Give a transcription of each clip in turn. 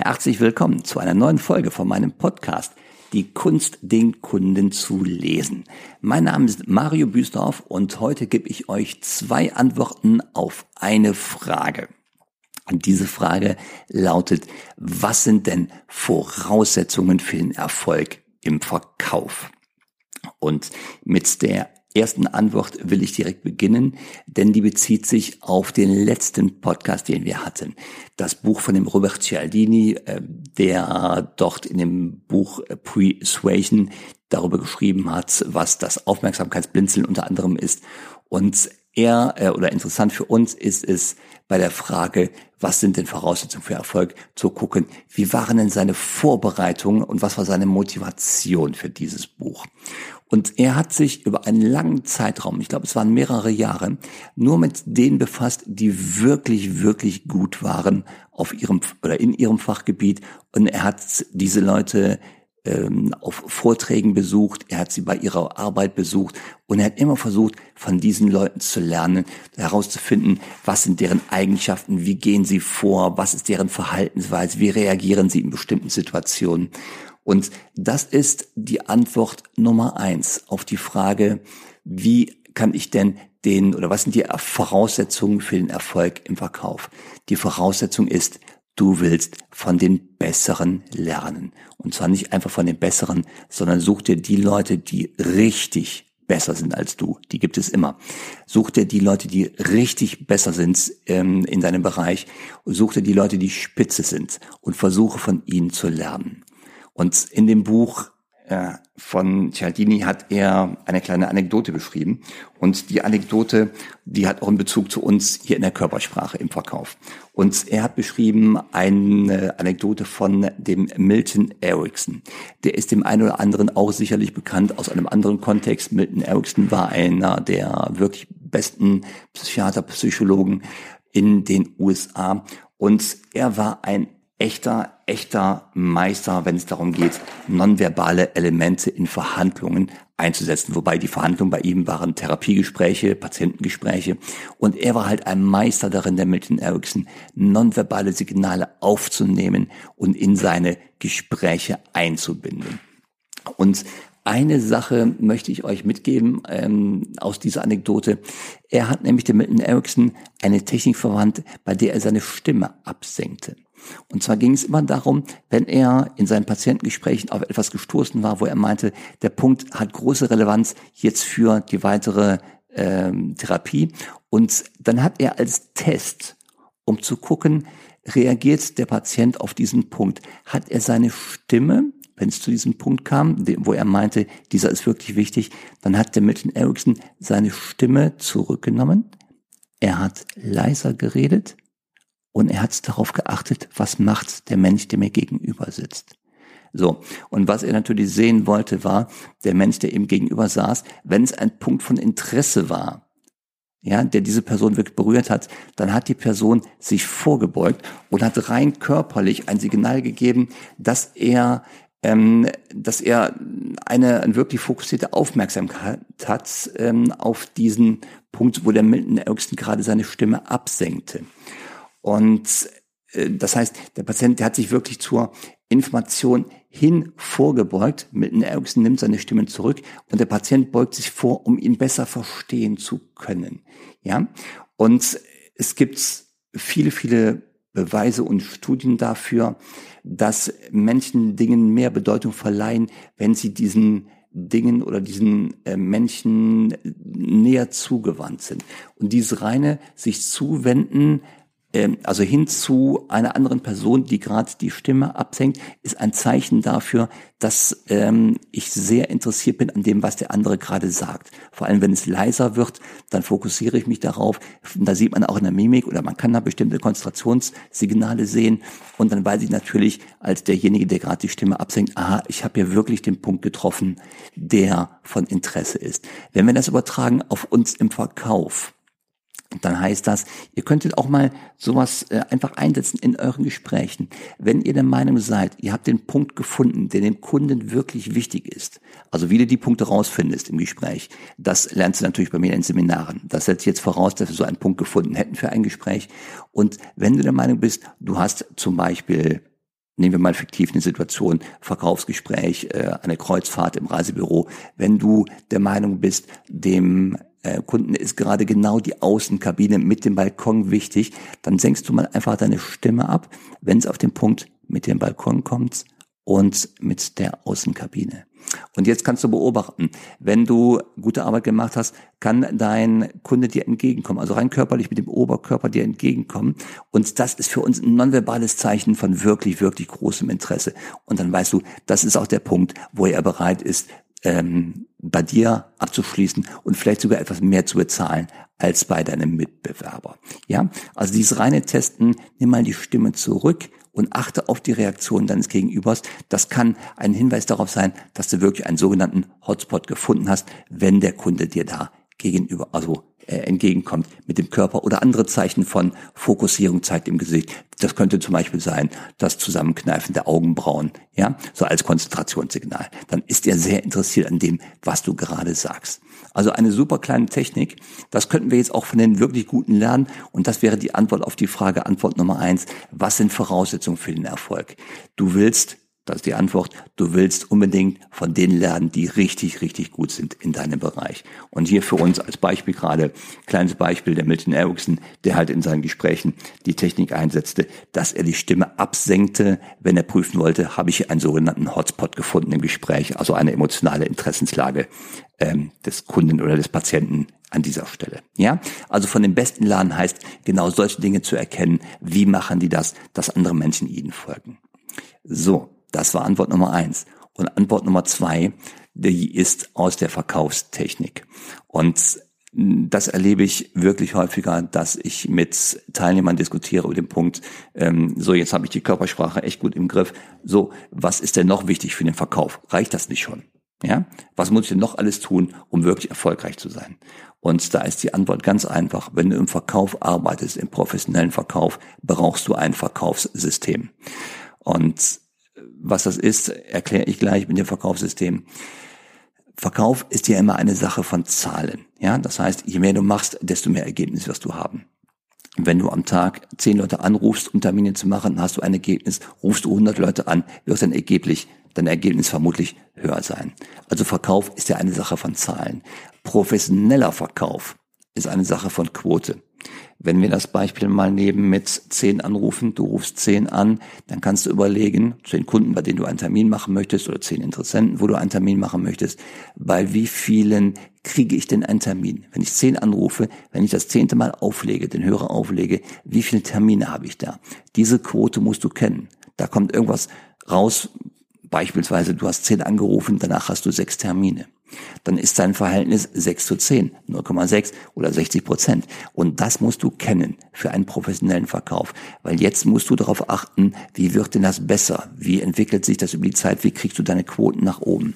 Herzlich willkommen zu einer neuen Folge von meinem Podcast Die Kunst, den Kunden zu lesen. Mein Name ist Mario Büsdorf und heute gebe ich euch zwei Antworten auf eine Frage. Und diese Frage lautet, was sind denn Voraussetzungen für den Erfolg im Verkauf? Und mit der ersten Antwort will ich direkt beginnen, denn die bezieht sich auf den letzten Podcast, den wir hatten. Das Buch von dem Robert Cialdini, äh, der dort in dem Buch Persuasion darüber geschrieben hat, was das Aufmerksamkeitsblinzeln unter anderem ist. Und er äh, oder interessant für uns ist es bei der Frage, was sind denn Voraussetzungen für Erfolg, zu gucken, wie waren denn seine Vorbereitungen und was war seine Motivation für dieses Buch. Und er hat sich über einen langen Zeitraum, ich glaube es waren mehrere Jahre, nur mit denen befasst, die wirklich, wirklich gut waren auf ihrem oder in ihrem Fachgebiet. Und er hat diese Leute ähm, auf Vorträgen besucht, er hat sie bei ihrer Arbeit besucht und er hat immer versucht, von diesen Leuten zu lernen, herauszufinden, was sind deren Eigenschaften, wie gehen sie vor, was ist deren Verhaltensweise, wie reagieren sie in bestimmten Situationen. Und das ist die Antwort Nummer eins auf die Frage, wie kann ich denn den oder was sind die Voraussetzungen für den Erfolg im Verkauf? Die Voraussetzung ist, du willst von den Besseren lernen. Und zwar nicht einfach von den Besseren, sondern such dir die Leute, die richtig besser sind als du. Die gibt es immer. Such dir die Leute, die richtig besser sind ähm, in deinem Bereich. Such dir die Leute, die spitze sind und versuche von ihnen zu lernen. Und in dem Buch äh, von Cialdini hat er eine kleine Anekdote beschrieben. Und die Anekdote, die hat auch einen Bezug zu uns hier in der Körpersprache im Verkauf. Und er hat beschrieben eine Anekdote von dem Milton Erickson. Der ist dem einen oder anderen auch sicherlich bekannt aus einem anderen Kontext. Milton Erickson war einer der wirklich besten Psychiater, Psychologen in den USA. Und er war ein echter, echter Meister, wenn es darum geht, nonverbale Elemente in Verhandlungen einzusetzen. Wobei die Verhandlungen bei ihm waren Therapiegespräche, Patientengespräche. Und er war halt ein Meister darin, der Milton Erickson, nonverbale Signale aufzunehmen und in seine Gespräche einzubinden. Und eine Sache möchte ich euch mitgeben ähm, aus dieser Anekdote. Er hat nämlich dem Milton Erickson eine Technik verwandt, bei der er seine Stimme absenkte. Und zwar ging es immer darum, wenn er in seinen Patientengesprächen auf etwas gestoßen war, wo er meinte, der Punkt hat große Relevanz jetzt für die weitere ähm, Therapie. Und dann hat er als Test, um zu gucken, reagiert der Patient auf diesen Punkt, hat er seine Stimme wenn es zu diesem Punkt kam, wo er meinte, dieser ist wirklich wichtig, dann hat der Milton Erickson seine Stimme zurückgenommen. Er hat leiser geredet und er hat darauf geachtet, was macht der Mensch, der mir gegenüber sitzt. So. Und was er natürlich sehen wollte, war, der Mensch, der ihm gegenüber saß, wenn es ein Punkt von Interesse war, ja, der diese Person wirklich berührt hat, dann hat die Person sich vorgebeugt und hat rein körperlich ein Signal gegeben, dass er ähm, dass er eine, eine wirklich fokussierte Aufmerksamkeit hat ähm, auf diesen Punkt, wo der Milton Erickson gerade seine Stimme absenkte. Und äh, das heißt, der Patient, der hat sich wirklich zur Information hin vorgebeugt. Milton Erickson nimmt seine Stimme zurück und der Patient beugt sich vor, um ihn besser verstehen zu können. Ja, und es gibt viele, viele Beweise und Studien dafür, dass Menschen Dingen mehr Bedeutung verleihen, wenn sie diesen Dingen oder diesen äh, Menschen näher zugewandt sind. Und dieses reine sich zuwenden also hin zu einer anderen Person, die gerade die Stimme absenkt, ist ein Zeichen dafür, dass ähm, ich sehr interessiert bin an dem, was der andere gerade sagt. Vor allem, wenn es leiser wird, dann fokussiere ich mich darauf. Da sieht man auch in der Mimik oder man kann da bestimmte Konzentrationssignale sehen. Und dann weiß ich natürlich als derjenige, der gerade die Stimme absenkt, aha, ich habe hier wirklich den Punkt getroffen, der von Interesse ist. Wenn wir das übertragen auf uns im Verkauf, dann heißt das, ihr könntet auch mal sowas äh, einfach einsetzen in euren Gesprächen. Wenn ihr der Meinung seid, ihr habt den Punkt gefunden, der dem Kunden wirklich wichtig ist, also wie du die Punkte rausfindest im Gespräch, das lernst du natürlich bei mir in Seminaren. Das setzt jetzt voraus, dass wir so einen Punkt gefunden hätten für ein Gespräch. Und wenn du der Meinung bist, du hast zum Beispiel nehmen wir mal fiktiv eine Situation, Verkaufsgespräch, äh, eine Kreuzfahrt im Reisebüro. Wenn du der Meinung bist, dem Kunden ist gerade genau die Außenkabine mit dem Balkon wichtig, dann senkst du mal einfach deine Stimme ab, wenn es auf den Punkt mit dem Balkon kommt und mit der Außenkabine. Und jetzt kannst du beobachten, wenn du gute Arbeit gemacht hast, kann dein Kunde dir entgegenkommen, also rein körperlich mit dem Oberkörper dir entgegenkommen. Und das ist für uns ein nonverbales Zeichen von wirklich, wirklich großem Interesse. Und dann weißt du, das ist auch der Punkt, wo er bereit ist, ähm, bei dir abzuschließen und vielleicht sogar etwas mehr zu bezahlen als bei deinem Mitbewerber. Ja, also dieses reine Testen, nimm mal die Stimme zurück und achte auf die Reaktion deines Gegenübers. Das kann ein Hinweis darauf sein, dass du wirklich einen sogenannten Hotspot gefunden hast, wenn der Kunde dir da gegenüber, also entgegenkommt mit dem Körper oder andere Zeichen von Fokussierung zeigt im Gesicht. Das könnte zum Beispiel sein, das Zusammenkneifen der Augenbrauen, ja, so als Konzentrationssignal. Dann ist er sehr interessiert an dem, was du gerade sagst. Also eine super kleine Technik. Das könnten wir jetzt auch von den wirklich Guten lernen. Und das wäre die Antwort auf die Frage, Antwort Nummer eins. Was sind Voraussetzungen für den Erfolg? Du willst das ist die Antwort. Du willst unbedingt von denen lernen, die richtig, richtig gut sind in deinem Bereich. Und hier für uns als Beispiel gerade, kleines Beispiel der Milton Erickson, der halt in seinen Gesprächen die Technik einsetzte, dass er die Stimme absenkte, wenn er prüfen wollte, habe ich einen sogenannten Hotspot gefunden im Gespräch, also eine emotionale Interessenslage ähm, des Kunden oder des Patienten an dieser Stelle. Ja, also von den besten lernen heißt genau solche Dinge zu erkennen. Wie machen die das, dass andere Menschen ihnen folgen? So, das war Antwort Nummer eins. Und Antwort Nummer zwei, die ist aus der Verkaufstechnik. Und das erlebe ich wirklich häufiger, dass ich mit Teilnehmern diskutiere über den Punkt, ähm, so jetzt habe ich die Körpersprache echt gut im Griff. So, was ist denn noch wichtig für den Verkauf? Reicht das nicht schon? Ja, was muss ich denn noch alles tun, um wirklich erfolgreich zu sein? Und da ist die Antwort ganz einfach. Wenn du im Verkauf arbeitest, im professionellen Verkauf, brauchst du ein Verkaufssystem. Und was das ist, erkläre ich gleich mit dem Verkaufssystem. Verkauf ist ja immer eine Sache von Zahlen. Ja, das heißt, je mehr du machst, desto mehr Ergebnis wirst du haben. Wenn du am Tag zehn Leute anrufst, um Termine zu machen, hast du ein Ergebnis. Rufst du 100 Leute an, wirst dann ergeblich dein Ergebnis vermutlich höher sein. Also Verkauf ist ja eine Sache von Zahlen. Professioneller Verkauf ist eine Sache von Quote. Wenn wir das Beispiel mal nehmen mit zehn Anrufen, du rufst zehn an, dann kannst du überlegen, zehn Kunden, bei denen du einen Termin machen möchtest oder zehn Interessenten, wo du einen Termin machen möchtest, bei wie vielen kriege ich denn einen Termin? Wenn ich zehn anrufe, wenn ich das zehnte Mal auflege, den Hörer auflege, wie viele Termine habe ich da? Diese Quote musst du kennen. Da kommt irgendwas raus, beispielsweise du hast zehn angerufen, danach hast du sechs Termine dann ist dein Verhältnis 6 zu 10, 0,6 oder 60 Prozent. Und das musst du kennen für einen professionellen Verkauf. Weil jetzt musst du darauf achten, wie wird denn das besser? Wie entwickelt sich das über die Zeit? Wie kriegst du deine Quoten nach oben?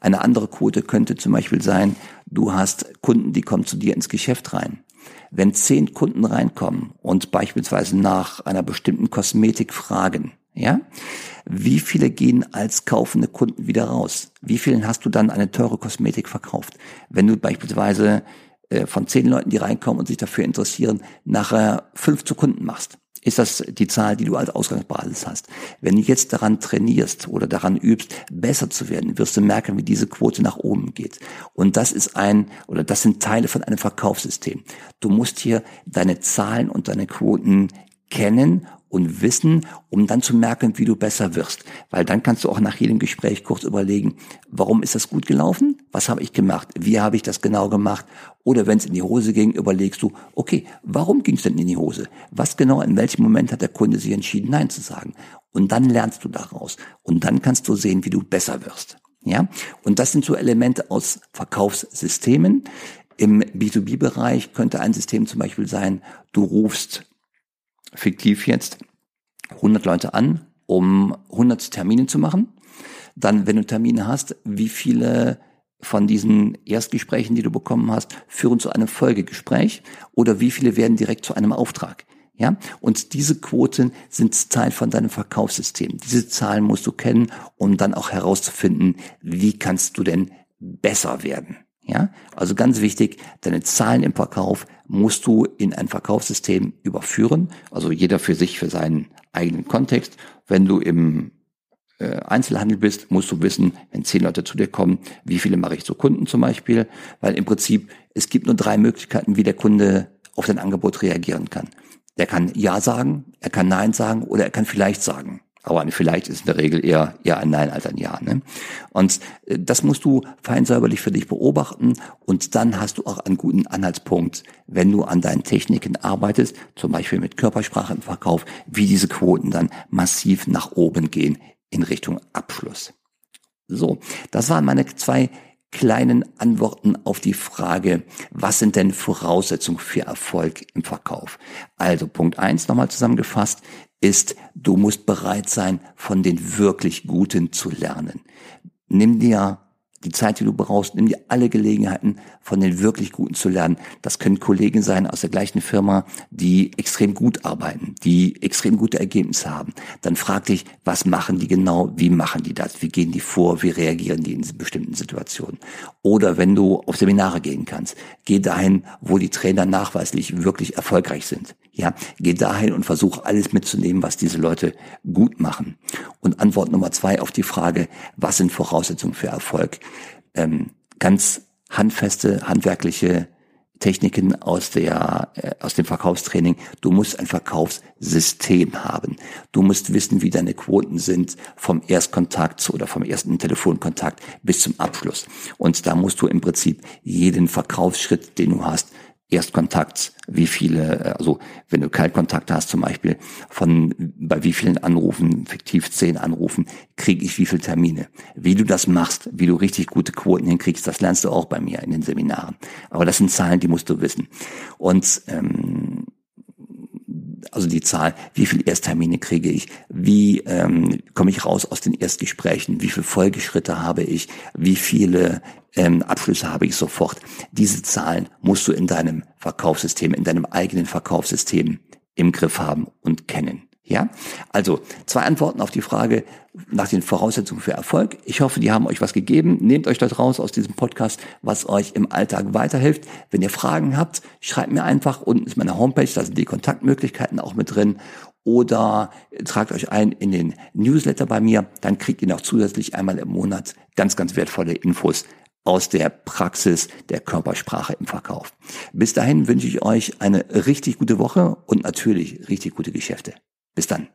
Eine andere Quote könnte zum Beispiel sein, du hast Kunden, die kommen zu dir ins Geschäft rein. Wenn zehn Kunden reinkommen und beispielsweise nach einer bestimmten Kosmetik fragen, ja, wie viele gehen als kaufende Kunden wieder raus? Wie vielen hast du dann eine teure Kosmetik verkauft? Wenn du beispielsweise äh, von zehn Leuten, die reinkommen und sich dafür interessieren, nachher fünf zu Kunden machst, ist das die Zahl, die du als Ausgangsbasis hast. Wenn du jetzt daran trainierst oder daran übst, besser zu werden, wirst du merken, wie diese Quote nach oben geht. Und das ist ein, oder das sind Teile von einem Verkaufssystem. Du musst hier deine Zahlen und deine Quoten kennen und Wissen, um dann zu merken, wie du besser wirst. Weil dann kannst du auch nach jedem Gespräch kurz überlegen, warum ist das gut gelaufen? Was habe ich gemacht? Wie habe ich das genau gemacht? Oder wenn es in die Hose ging, überlegst du, okay, warum ging es denn in die Hose? Was genau, in welchem Moment hat der Kunde sich entschieden, Nein zu sagen? Und dann lernst du daraus. Und dann kannst du sehen, wie du besser wirst. Ja? Und das sind so Elemente aus Verkaufssystemen. Im B2B-Bereich könnte ein System zum Beispiel sein, du rufst fiktiv jetzt 100 Leute an, um 100 Termine zu machen. Dann, wenn du Termine hast, wie viele von diesen Erstgesprächen, die du bekommen hast, führen zu einem Folgegespräch oder wie viele werden direkt zu einem Auftrag? Ja, und diese Quoten sind Teil von deinem Verkaufssystem. Diese Zahlen musst du kennen, um dann auch herauszufinden, wie kannst du denn besser werden. Ja, also ganz wichtig, deine Zahlen im Verkauf musst du in ein Verkaufssystem überführen. Also jeder für sich, für seinen eigenen Kontext. Wenn du im äh, Einzelhandel bist, musst du wissen, wenn zehn Leute zu dir kommen, wie viele mache ich zu Kunden zum Beispiel, weil im Prinzip es gibt nur drei Möglichkeiten, wie der Kunde auf dein Angebot reagieren kann. Der kann Ja sagen, er kann Nein sagen oder er kann vielleicht sagen. Aber ein vielleicht ist in der Regel eher, eher ein Nein als ein Ja. Ne? Und äh, das musst du fein säuberlich für dich beobachten und dann hast du auch einen guten Anhaltspunkt, wenn du an deinen Techniken arbeitest, zum Beispiel mit Körpersprache im Verkauf, wie diese Quoten dann massiv nach oben gehen in Richtung Abschluss. So, das waren meine zwei kleinen Antworten auf die Frage, was sind denn Voraussetzungen für Erfolg im Verkauf? Also Punkt eins nochmal zusammengefasst ist, du musst bereit sein, von den wirklich Guten zu lernen. Nimm dir die Zeit, die du brauchst, nimm dir alle Gelegenheiten, von den wirklich Guten zu lernen. Das können Kollegen sein aus der gleichen Firma, die extrem gut arbeiten, die extrem gute Ergebnisse haben. Dann frag dich, was machen die genau, wie machen die das, wie gehen die vor, wie reagieren die in bestimmten Situationen. Oder wenn du auf Seminare gehen kannst, geh dahin, wo die Trainer nachweislich wirklich erfolgreich sind. Ja, geh dahin und versuch alles mitzunehmen, was diese Leute gut machen. Und Antwort Nummer zwei auf die Frage, was sind Voraussetzungen für Erfolg? Ähm, ganz handfeste, handwerkliche Techniken aus der äh, aus dem Verkaufstraining. Du musst ein Verkaufssystem haben. Du musst wissen, wie deine Quoten sind vom Erstkontakt oder vom ersten Telefonkontakt bis zum Abschluss. Und da musst du im Prinzip jeden Verkaufsschritt, den du hast, Erstkontakt, wie viele, äh, also wenn du Kaltkontakt hast zum Beispiel, von bei wie vielen Anrufen, fiktiv zehn Anrufen, kriege ich wie viele Termine. Wie du das machst, wie du richtig gute Quoten hinkriegst, das lernst du auch bei mir in den Seminaren. Aber das sind Zahlen, die musst du wissen. Und ähm, also die Zahl, wie viele Ersttermine kriege ich, wie ähm, komme ich raus aus den Erstgesprächen, wie viele Folgeschritte habe ich, wie viele ähm, Abschlüsse habe ich sofort. Diese Zahlen musst du in deinem Verkaufssystem, in deinem eigenen Verkaufssystem im Griff haben und kennen. Ja, also zwei Antworten auf die Frage nach den Voraussetzungen für Erfolg. Ich hoffe, die haben euch was gegeben. Nehmt euch das raus aus diesem Podcast, was euch im Alltag weiterhilft. Wenn ihr Fragen habt, schreibt mir einfach. Unten ist meine Homepage, da sind die Kontaktmöglichkeiten auch mit drin. Oder tragt euch ein in den Newsletter bei mir. Dann kriegt ihr noch zusätzlich einmal im Monat ganz, ganz wertvolle Infos aus der Praxis der Körpersprache im Verkauf. Bis dahin wünsche ich euch eine richtig gute Woche und natürlich richtig gute Geschäfte. Bis dann.